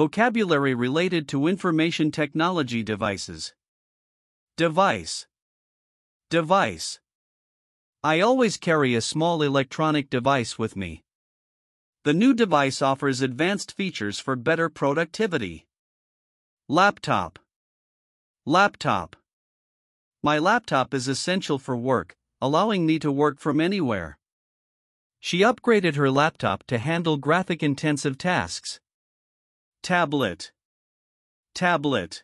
Vocabulary related to information technology devices. Device. Device. I always carry a small electronic device with me. The new device offers advanced features for better productivity. Laptop. Laptop. My laptop is essential for work, allowing me to work from anywhere. She upgraded her laptop to handle graphic intensive tasks. Tablet. Tablet.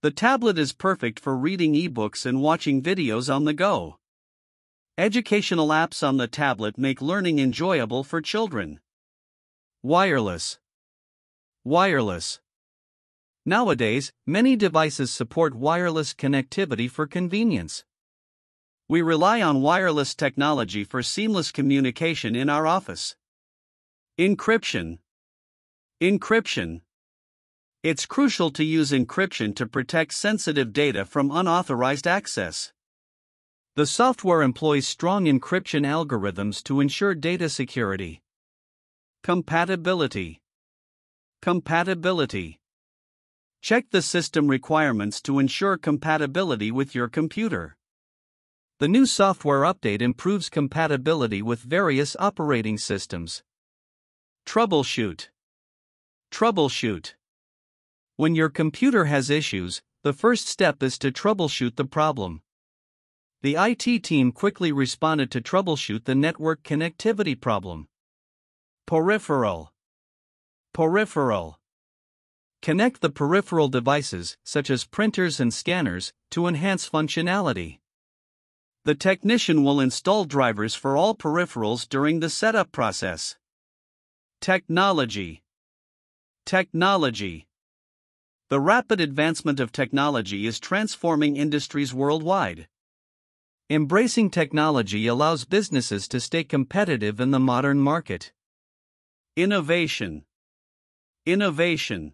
The tablet is perfect for reading ebooks and watching videos on the go. Educational apps on the tablet make learning enjoyable for children. Wireless. Wireless. Nowadays, many devices support wireless connectivity for convenience. We rely on wireless technology for seamless communication in our office. Encryption. Encryption. It's crucial to use encryption to protect sensitive data from unauthorized access. The software employs strong encryption algorithms to ensure data security. Compatibility. Compatibility. Check the system requirements to ensure compatibility with your computer. The new software update improves compatibility with various operating systems. Troubleshoot. Troubleshoot. When your computer has issues, the first step is to troubleshoot the problem. The IT team quickly responded to troubleshoot the network connectivity problem. Peripheral. Peripheral. Connect the peripheral devices, such as printers and scanners, to enhance functionality. The technician will install drivers for all peripherals during the setup process. Technology. Technology. The rapid advancement of technology is transforming industries worldwide. Embracing technology allows businesses to stay competitive in the modern market. Innovation. Innovation.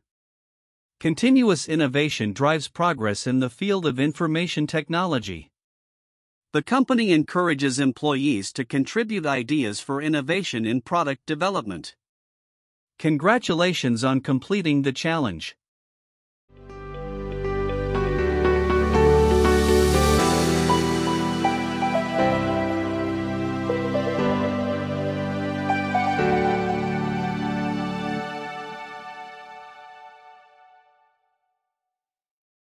Continuous innovation drives progress in the field of information technology. The company encourages employees to contribute ideas for innovation in product development. Congratulations on completing the challenge.